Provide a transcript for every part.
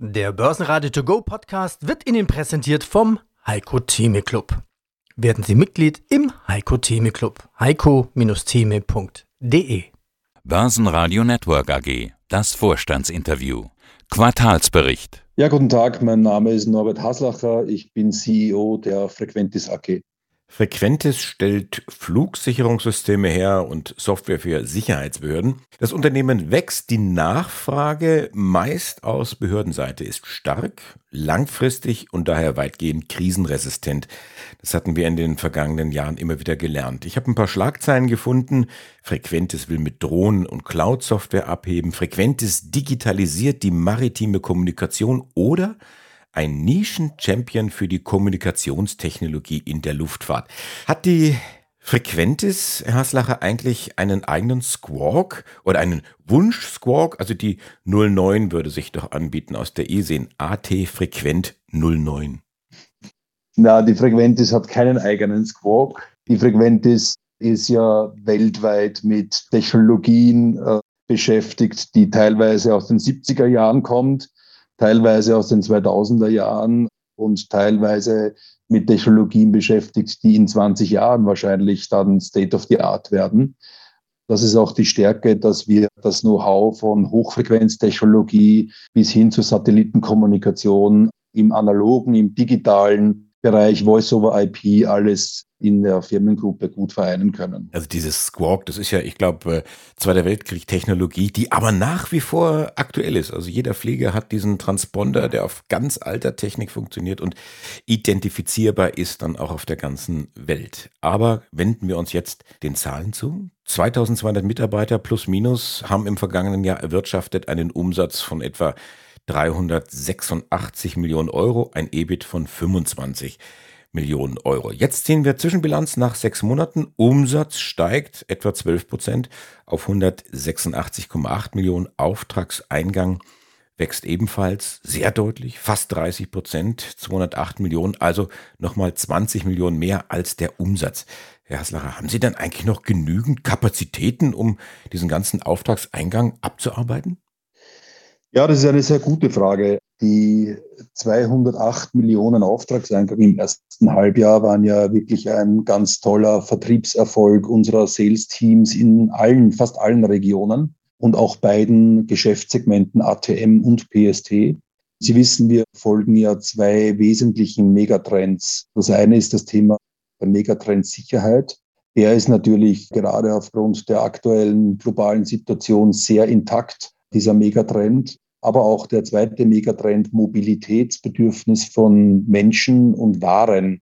Der Börsenradio To Go Podcast wird Ihnen präsentiert vom Heiko Theme Club. Werden Sie Mitglied im Heiko Theme Club. heiko-theme.de Börsenradio Network AG. Das Vorstandsinterview. Quartalsbericht. Ja, guten Tag. Mein Name ist Norbert Haslacher. Ich bin CEO der Frequentis AG. Frequentis stellt Flugsicherungssysteme her und Software für Sicherheitsbehörden. Das Unternehmen wächst, die Nachfrage meist aus Behördenseite ist stark, langfristig und daher weitgehend krisenresistent. Das hatten wir in den vergangenen Jahren immer wieder gelernt. Ich habe ein paar Schlagzeilen gefunden. Frequentis will mit Drohnen und Cloud-Software abheben. Frequentis digitalisiert die maritime Kommunikation oder ein Nischen-Champion für die Kommunikationstechnologie in der Luftfahrt. Hat die Frequentis, Herr Haslacher, eigentlich einen eigenen Squawk oder einen Wunsch-Squawk? Also die 09 würde sich doch anbieten aus der ESEN AT Frequent 09. Na, die Frequentis hat keinen eigenen Squawk. Die Frequentis ist ja weltweit mit Technologien äh, beschäftigt, die teilweise aus den 70er Jahren kommt teilweise aus den 2000er Jahren und teilweise mit Technologien beschäftigt, die in 20 Jahren wahrscheinlich dann State of the Art werden. Das ist auch die Stärke, dass wir das Know-how von Hochfrequenztechnologie bis hin zur Satellitenkommunikation im analogen, im digitalen Bereich Voice-over-IP alles in der Firmengruppe gut vereinen können. Also dieses Squawk, das ist ja, ich glaube, äh, Zweiter Weltkrieg Technologie, die aber nach wie vor aktuell ist. Also jeder Flieger hat diesen Transponder, der auf ganz alter Technik funktioniert und identifizierbar ist dann auch auf der ganzen Welt. Aber wenden wir uns jetzt den Zahlen zu. 2200 Mitarbeiter plus minus haben im vergangenen Jahr erwirtschaftet einen Umsatz von etwa 386 Millionen Euro, ein EBIT von 25 Millionen Euro. Jetzt sehen wir Zwischenbilanz nach sechs Monaten. Umsatz steigt etwa 12 Prozent auf 186,8 Millionen. Auftragseingang wächst ebenfalls sehr deutlich, fast 30 Prozent, 208 Millionen, also nochmal 20 Millionen mehr als der Umsatz. Herr Haslacher, haben Sie denn eigentlich noch genügend Kapazitäten, um diesen ganzen Auftragseingang abzuarbeiten? Ja, das ist eine sehr gute Frage. Die 208 Millionen Auftragseingang im ersten Halbjahr waren ja wirklich ein ganz toller Vertriebserfolg unserer Sales-Teams in allen, fast allen Regionen und auch beiden Geschäftssegmenten ATM und PST. Sie wissen, wir folgen ja zwei wesentlichen Megatrends. Das eine ist das Thema der Megatrend Sicherheit. Der ist natürlich gerade aufgrund der aktuellen globalen Situation sehr intakt dieser Megatrend, aber auch der zweite Megatrend Mobilitätsbedürfnis von Menschen und Waren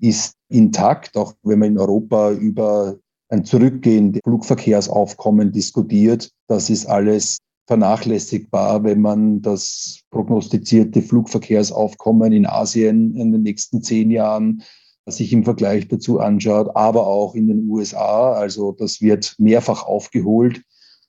ist intakt, auch wenn man in Europa über ein Zurückgehen des Flugverkehrsaufkommen diskutiert. Das ist alles vernachlässigbar, wenn man das prognostizierte Flugverkehrsaufkommen in Asien in den nächsten zehn Jahren sich im Vergleich dazu anschaut, aber auch in den USA. Also das wird mehrfach aufgeholt.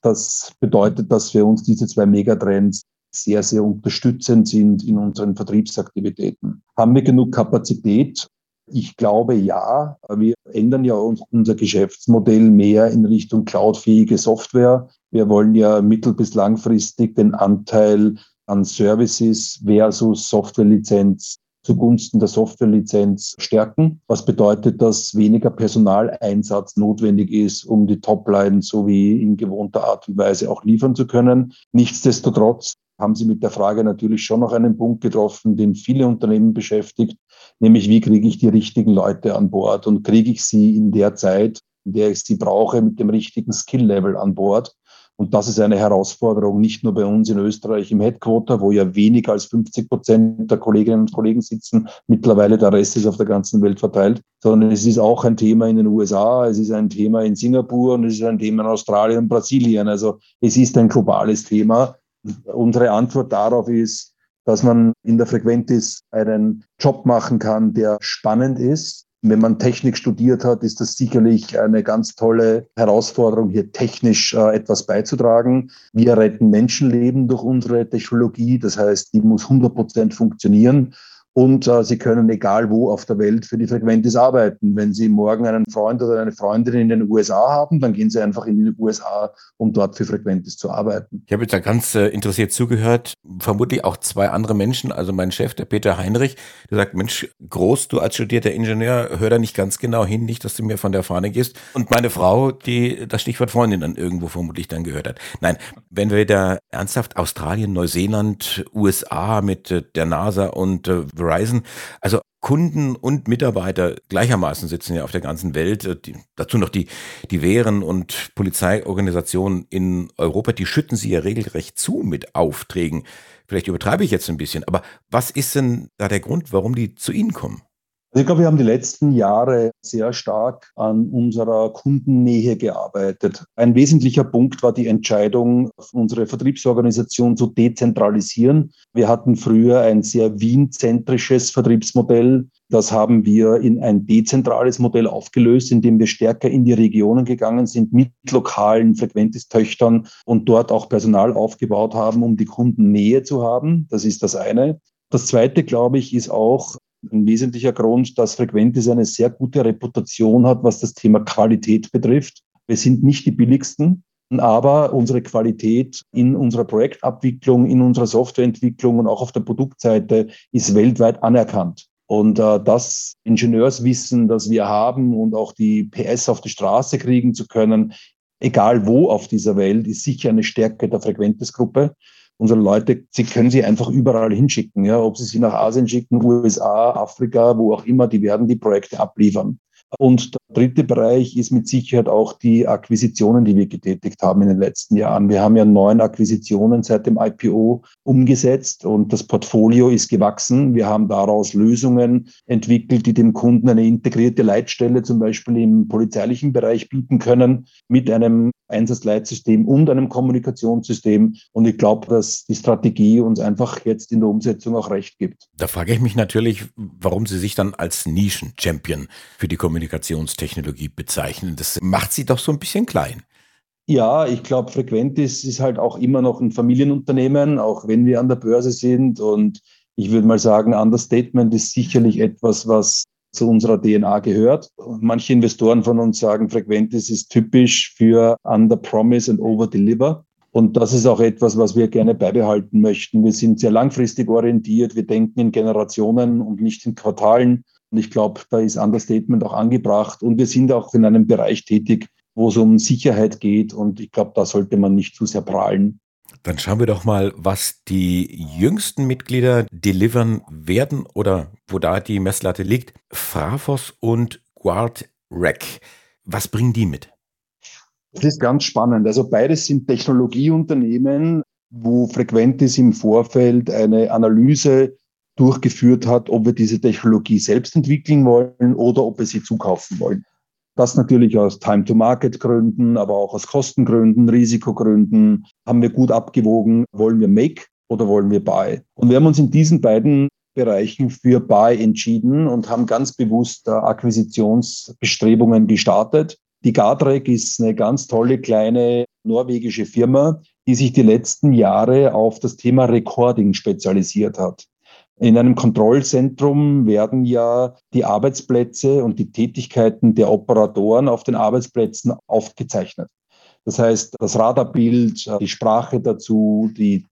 Das bedeutet, dass für uns diese zwei Megatrends sehr, sehr unterstützend sind in unseren Vertriebsaktivitäten. Haben wir genug Kapazität? Ich glaube ja. Wir ändern ja unser Geschäftsmodell mehr in Richtung cloudfähige Software. Wir wollen ja mittel- bis langfristig den Anteil an Services versus Softwarelizenz zugunsten der Softwarelizenz stärken, was bedeutet, dass weniger Personaleinsatz notwendig ist, um die Topline so wie in gewohnter Art und Weise auch liefern zu können. Nichtsdestotrotz haben Sie mit der Frage natürlich schon noch einen Punkt getroffen, den viele Unternehmen beschäftigt, nämlich wie kriege ich die richtigen Leute an Bord und kriege ich sie in der Zeit, in der ich sie brauche, mit dem richtigen Skill-Level an Bord. Und das ist eine Herausforderung, nicht nur bei uns in Österreich im Headquarter, wo ja weniger als 50 Prozent der Kolleginnen und Kollegen sitzen. Mittlerweile der Rest ist auf der ganzen Welt verteilt, sondern es ist auch ein Thema in den USA, es ist ein Thema in Singapur und es ist ein Thema in Australien und Brasilien. Also es ist ein globales Thema. Unsere Antwort darauf ist, dass man in der Frequentis einen Job machen kann, der spannend ist, wenn man Technik studiert hat, ist das sicherlich eine ganz tolle Herausforderung, hier technisch äh, etwas beizutragen. Wir retten Menschenleben durch unsere Technologie. Das heißt, die muss 100 Prozent funktionieren. Und äh, Sie können egal wo auf der Welt für die Frequentis arbeiten. Wenn Sie morgen einen Freund oder eine Freundin in den USA haben, dann gehen Sie einfach in die USA, um dort für Frequentis zu arbeiten. Ich habe jetzt da ganz äh, interessiert zugehört, vermutlich auch zwei andere Menschen, also mein Chef, der Peter Heinrich, der sagt, Mensch, groß, du als studierter Ingenieur, hör da nicht ganz genau hin, nicht, dass du mir von der Fahne gehst. Und meine Frau, die das Stichwort Freundin dann irgendwo vermutlich dann gehört hat. Nein, wenn wir da ernsthaft Australien, Neuseeland, USA mit äh, der NASA und äh, Verizon. Also Kunden und Mitarbeiter gleichermaßen sitzen ja auf der ganzen Welt. Äh, die, dazu noch die, die Wehren- und Polizeiorganisationen in Europa, die schütten sie ja regelrecht zu mit Aufträgen. Vielleicht übertreibe ich jetzt ein bisschen, aber was ist denn da der Grund, warum die zu Ihnen kommen? Also ich glaube, wir haben die letzten Jahre sehr stark an unserer Kundennähe gearbeitet. Ein wesentlicher Punkt war die Entscheidung, unsere Vertriebsorganisation zu dezentralisieren. Wir hatten früher ein sehr Wien-zentrisches Vertriebsmodell. Das haben wir in ein dezentrales Modell aufgelöst, indem wir stärker in die Regionen gegangen sind mit lokalen Frequentis-Töchtern und dort auch Personal aufgebaut haben, um die Kundennähe zu haben. Das ist das eine. Das zweite, glaube ich, ist auch ein wesentlicher Grund, dass Frequentis eine sehr gute Reputation hat, was das Thema Qualität betrifft. Wir sind nicht die billigsten, aber unsere Qualität in unserer Projektabwicklung, in unserer Softwareentwicklung und auch auf der Produktseite ist weltweit anerkannt. Und äh, das Ingenieurswissen, das wir haben und auch die PS auf die Straße kriegen zu können, egal wo auf dieser Welt, ist sicher eine Stärke der Frequentis-Gruppe unsere Leute, sie können sie einfach überall hinschicken. Ja, ob sie sie nach Asien schicken, USA, Afrika, wo auch immer, die werden die Projekte abliefern. Und dritte Bereich ist mit Sicherheit auch die Akquisitionen, die wir getätigt haben in den letzten Jahren. Wir haben ja neun Akquisitionen seit dem IPO umgesetzt und das Portfolio ist gewachsen. Wir haben daraus Lösungen entwickelt, die dem Kunden eine integrierte Leitstelle zum Beispiel im polizeilichen Bereich bieten können mit einem Einsatzleitsystem und einem Kommunikationssystem. Und ich glaube, dass die Strategie uns einfach jetzt in der Umsetzung auch recht gibt. Da frage ich mich natürlich, warum Sie sich dann als Nischen-Champion für die Kommunikationstechnologie bezeichnen. Das macht Sie doch so ein bisschen klein. Ja, ich glaube, Frequentis ist halt auch immer noch ein Familienunternehmen, auch wenn wir an der Börse sind. Und ich würde mal sagen, Understatement ist sicherlich etwas, was zu unserer DNA gehört. Manche Investoren von uns sagen, Frequentis ist typisch für Under Promise and Over Deliver. Und das ist auch etwas, was wir gerne beibehalten möchten. Wir sind sehr langfristig orientiert. Wir denken in Generationen und nicht in Quartalen. Und ich glaube, da ist Understatement auch angebracht. Und wir sind auch in einem Bereich tätig, wo es um Sicherheit geht. Und ich glaube, da sollte man nicht zu sehr prahlen. Dann schauen wir doch mal, was die jüngsten Mitglieder delivern werden oder wo da die Messlatte liegt. Frafos und Guard Rec. Was bringen die mit? Das ist ganz spannend. Also beides sind Technologieunternehmen, wo Frequentis im Vorfeld eine Analyse durchgeführt hat, ob wir diese Technologie selbst entwickeln wollen oder ob wir sie zukaufen wollen. Das natürlich aus Time-to-Market-Gründen, aber auch aus Kostengründen, Risikogründen haben wir gut abgewogen, wollen wir Make oder wollen wir Buy? Und wir haben uns in diesen beiden Bereichen für Buy entschieden und haben ganz bewusst Akquisitionsbestrebungen gestartet. Die Gardrek ist eine ganz tolle kleine norwegische Firma, die sich die letzten Jahre auf das Thema Recording spezialisiert hat. In einem Kontrollzentrum werden ja die Arbeitsplätze und die Tätigkeiten der Operatoren auf den Arbeitsplätzen aufgezeichnet. Das heißt, das Radarbild, die Sprache dazu, die,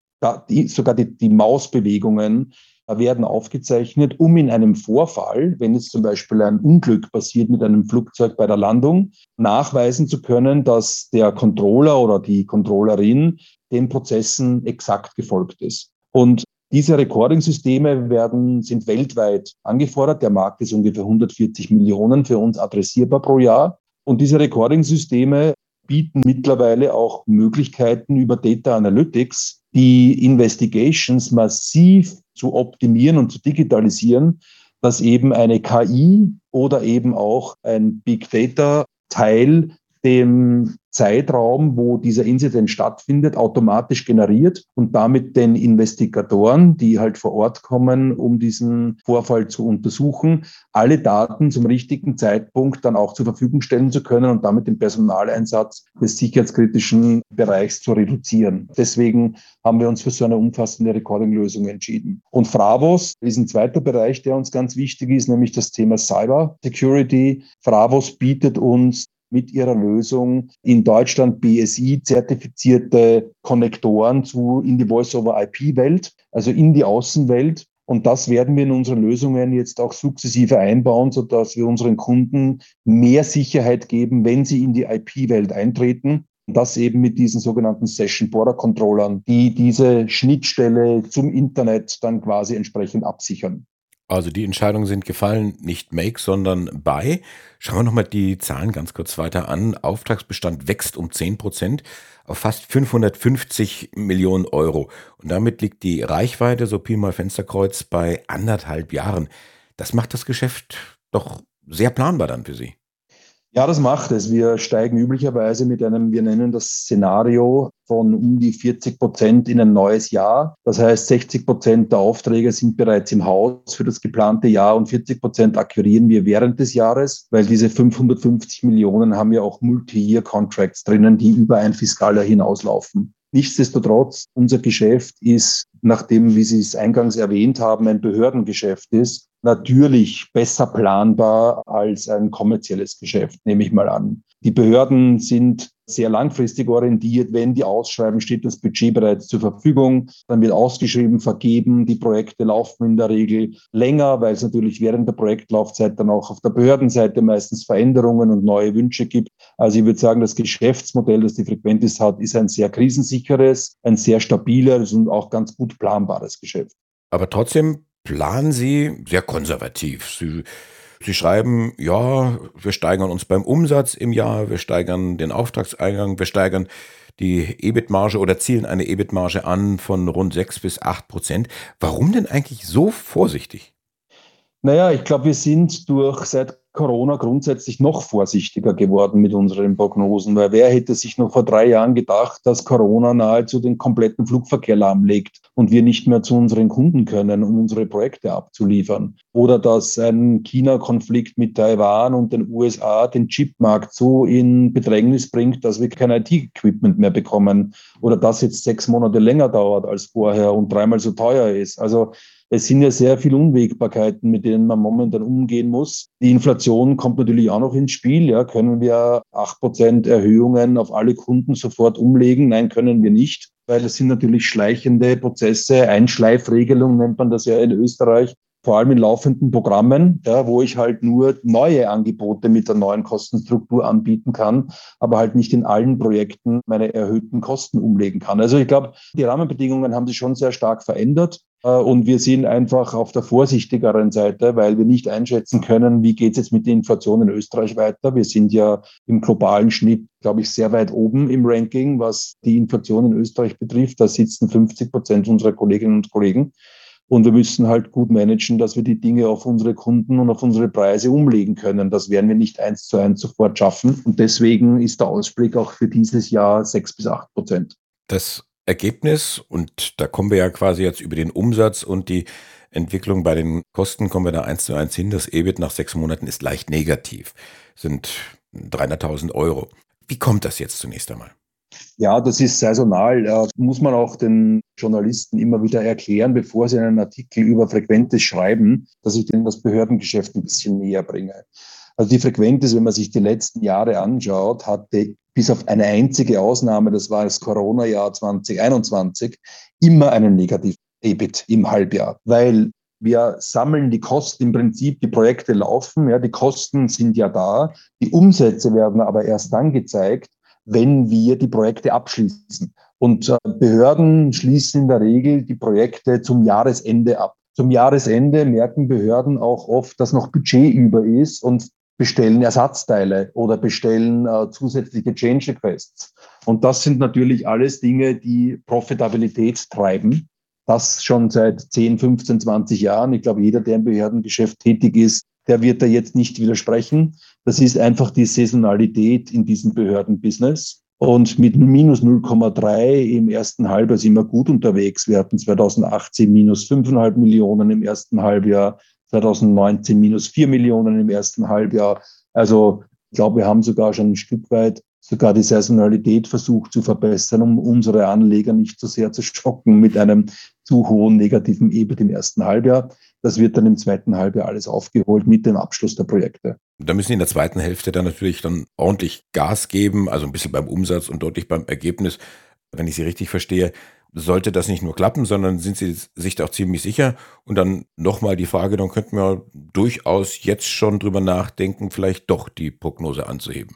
die sogar die, die Mausbewegungen werden aufgezeichnet, um in einem Vorfall, wenn jetzt zum Beispiel ein Unglück passiert mit einem Flugzeug bei der Landung, nachweisen zu können, dass der Controller oder die Controllerin den Prozessen exakt gefolgt ist. Und diese Recording-Systeme werden, sind weltweit angefordert. Der Markt ist ungefähr 140 Millionen für uns adressierbar pro Jahr. Und diese Recording-Systeme bieten mittlerweile auch Möglichkeiten über Data Analytics, die Investigations massiv zu optimieren und zu digitalisieren, dass eben eine KI oder eben auch ein Big Data Teil dem Zeitraum, wo dieser Inzident stattfindet, automatisch generiert und damit den Investigatoren, die halt vor Ort kommen, um diesen Vorfall zu untersuchen, alle Daten zum richtigen Zeitpunkt dann auch zur Verfügung stellen zu können und damit den Personaleinsatz des sicherheitskritischen Bereichs zu reduzieren. Deswegen haben wir uns für so eine umfassende Recording-Lösung entschieden. Und Fravos ist ein zweiter Bereich, der uns ganz wichtig ist, nämlich das Thema Cyber Security. Fravos bietet uns mit ihrer Lösung in Deutschland BSI-zertifizierte Konnektoren zu in die Voice-over-IP-Welt, also in die Außenwelt. Und das werden wir in unseren Lösungen jetzt auch sukzessive einbauen, sodass wir unseren Kunden mehr Sicherheit geben, wenn sie in die IP-Welt eintreten. Und das eben mit diesen sogenannten Session Border Controllern, die diese Schnittstelle zum Internet dann quasi entsprechend absichern. Also die Entscheidungen sind gefallen, nicht make, sondern buy. Schauen wir nochmal die Zahlen ganz kurz weiter an. Auftragsbestand wächst um 10 Prozent auf fast 550 Millionen Euro. Und damit liegt die Reichweite, so Pi mal Fensterkreuz, bei anderthalb Jahren. Das macht das Geschäft doch sehr planbar dann für Sie. Ja, das macht es. Wir steigen üblicherweise mit einem, wir nennen das Szenario von um die 40 Prozent in ein neues Jahr. Das heißt, 60 Prozent der Aufträge sind bereits im Haus für das geplante Jahr und 40 Prozent akquirieren wir während des Jahres, weil diese 550 Millionen haben ja auch Multi-Year-Contracts drinnen, die über ein Fiskaljahr hinauslaufen. Nichtsdestotrotz, unser Geschäft ist, nachdem, wie Sie es eingangs erwähnt haben, ein Behördengeschäft ist, natürlich besser planbar als ein kommerzielles Geschäft, nehme ich mal an. Die Behörden sind sehr langfristig orientiert. Wenn die ausschreiben, steht das Budget bereits zur Verfügung. Dann wird ausgeschrieben, vergeben. Die Projekte laufen in der Regel länger, weil es natürlich während der Projektlaufzeit dann auch auf der Behördenseite meistens Veränderungen und neue Wünsche gibt. Also ich würde sagen, das Geschäftsmodell, das die Frequentis hat, ist ein sehr krisensicheres, ein sehr stabiles und auch ganz gut planbares Geschäft. Aber trotzdem planen Sie sehr konservativ. Sie Sie schreiben, ja, wir steigern uns beim Umsatz im Jahr, wir steigern den Auftragseingang, wir steigern die EBIT-Marge oder zielen eine EBIT-Marge an von rund 6 bis 8 Prozent. Warum denn eigentlich so vorsichtig? Naja, ich glaube, wir sind durch seit Corona grundsätzlich noch vorsichtiger geworden mit unseren Prognosen, weil wer hätte sich noch vor drei Jahren gedacht, dass Corona nahezu den kompletten Flugverkehr lahmlegt und wir nicht mehr zu unseren Kunden können, um unsere Projekte abzuliefern. Oder dass ein China-Konflikt mit Taiwan und den USA den Chipmarkt so in Bedrängnis bringt, dass wir kein IT-Equipment mehr bekommen. Oder dass jetzt sechs Monate länger dauert als vorher und dreimal so teuer ist. Also es sind ja sehr viele Unwägbarkeiten, mit denen man momentan umgehen muss. Die Inflation kommt natürlich auch noch ins Spiel. Ja, können wir acht Prozent Erhöhungen auf alle Kunden sofort umlegen? Nein, können wir nicht, weil es sind natürlich schleichende Prozesse. Einschleifregelung nennt man das ja in Österreich vor allem in laufenden Programmen, ja, wo ich halt nur neue Angebote mit der neuen Kostenstruktur anbieten kann, aber halt nicht in allen Projekten meine erhöhten Kosten umlegen kann. Also ich glaube, die Rahmenbedingungen haben sich schon sehr stark verändert. Äh, und wir sind einfach auf der vorsichtigeren Seite, weil wir nicht einschätzen können, wie geht es jetzt mit der Inflation in Österreich weiter. Wir sind ja im globalen Schnitt, glaube ich, sehr weit oben im Ranking, was die Inflation in Österreich betrifft. Da sitzen 50 Prozent unserer Kolleginnen und Kollegen. Und wir müssen halt gut managen, dass wir die Dinge auf unsere Kunden und auf unsere Preise umlegen können. Das werden wir nicht eins zu eins sofort schaffen. Und deswegen ist der Ausblick auch für dieses Jahr sechs bis acht Prozent. Das Ergebnis, und da kommen wir ja quasi jetzt über den Umsatz und die Entwicklung bei den Kosten, kommen wir da eins zu eins hin. Das EBIT nach sechs Monaten ist leicht negativ, sind 300.000 Euro. Wie kommt das jetzt zunächst einmal? Ja, das ist saisonal. Äh, muss man auch den Journalisten immer wieder erklären, bevor sie einen Artikel über Frequentes schreiben, dass ich denen das Behördengeschäft ein bisschen näher bringe. Also die Frequentes, wenn man sich die letzten Jahre anschaut, hatte bis auf eine einzige Ausnahme, das war das Corona-Jahr 2021, immer einen negativen EBIT im Halbjahr, weil wir sammeln die Kosten im Prinzip, die Projekte laufen, ja, die Kosten sind ja da, die Umsätze werden aber erst dann gezeigt, wenn wir die Projekte abschließen. Und äh, Behörden schließen in der Regel die Projekte zum Jahresende ab. Zum Jahresende merken Behörden auch oft, dass noch Budget über ist und bestellen Ersatzteile oder bestellen äh, zusätzliche Change Requests. Und das sind natürlich alles Dinge, die Profitabilität treiben. Das schon seit 10, 15, 20 Jahren. Ich glaube, jeder, der im Behördengeschäft tätig ist, der wird da jetzt nicht widersprechen. Das ist einfach die Saisonalität in diesem Behördenbusiness. Und mit minus 0,3 im ersten Halbjahr sind wir gut unterwegs. Wir hatten 2018 minus 5,5 Millionen im ersten Halbjahr, 2019 minus 4 Millionen im ersten Halbjahr. Also ich glaube, wir haben sogar schon ein Stück weit sogar die Saisonalität versucht zu verbessern, um unsere Anleger nicht so sehr zu schocken mit einem zu hohen negativen EBIT im ersten Halbjahr. Das wird dann im zweiten Halbjahr alles aufgeholt mit dem Abschluss der Projekte. Da müssen Sie in der zweiten Hälfte dann natürlich dann ordentlich Gas geben, also ein bisschen beim Umsatz und deutlich beim Ergebnis. Wenn ich Sie richtig verstehe, sollte das nicht nur klappen, sondern sind Sie sich da auch ziemlich sicher? Und dann nochmal die Frage, dann könnten wir durchaus jetzt schon drüber nachdenken, vielleicht doch die Prognose anzuheben.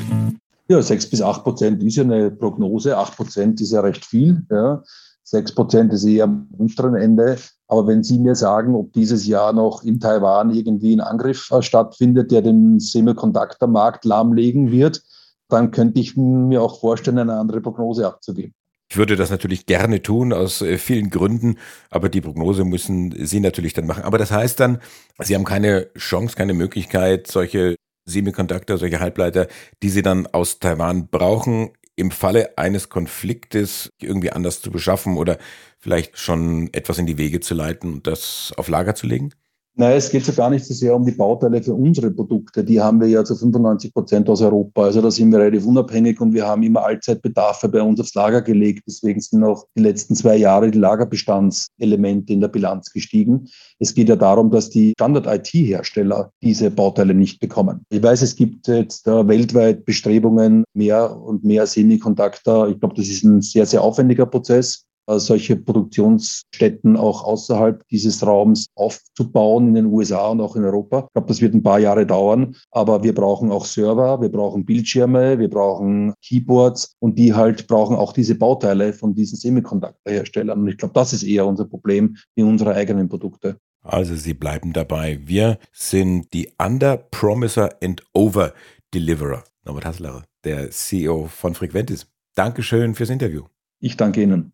Ja, 6 bis 8 Prozent ist ja eine Prognose. 8 Prozent ist ja recht viel. Ja. 6 Prozent ist eher am unteren Ende. Aber wenn Sie mir sagen, ob dieses Jahr noch in Taiwan irgendwie ein Angriff äh, stattfindet, der den Semiconductor-Markt lahmlegen wird, dann könnte ich mir auch vorstellen, eine andere Prognose abzugeben. Ich würde das natürlich gerne tun, aus äh, vielen Gründen, aber die Prognose müssen Sie natürlich dann machen. Aber das heißt dann, Sie haben keine Chance, keine Möglichkeit, solche Semiconductor, solche Halbleiter, die sie dann aus Taiwan brauchen, im Falle eines Konfliktes irgendwie anders zu beschaffen oder vielleicht schon etwas in die Wege zu leiten und das auf Lager zu legen? Nein, es geht so gar nicht so sehr um die Bauteile für unsere Produkte. Die haben wir ja zu 95 Prozent aus Europa. Also da sind wir relativ unabhängig und wir haben immer Allzeitbedarfe bei uns aufs Lager gelegt. Deswegen sind auch die letzten zwei Jahre die Lagerbestandselemente in der Bilanz gestiegen. Es geht ja darum, dass die Standard-IT-Hersteller diese Bauteile nicht bekommen. Ich weiß, es gibt jetzt weltweit Bestrebungen, mehr und mehr Semiconductor. Ich glaube, das ist ein sehr, sehr aufwendiger Prozess. Äh, solche Produktionsstätten auch außerhalb dieses Raums aufzubauen in den USA und auch in Europa. Ich glaube, das wird ein paar Jahre dauern, aber wir brauchen auch Server, wir brauchen Bildschirme, wir brauchen Keyboards und die halt brauchen auch diese Bauteile von diesen Semiconductor-Herstellern. Und ich glaube, das ist eher unser Problem wie unsere eigenen Produkte. Also Sie bleiben dabei. Wir sind die Under-Promiser and Over-Deliverer. Norbert Hassler, der CEO von Frequentis. Dankeschön fürs Interview. Ich danke Ihnen.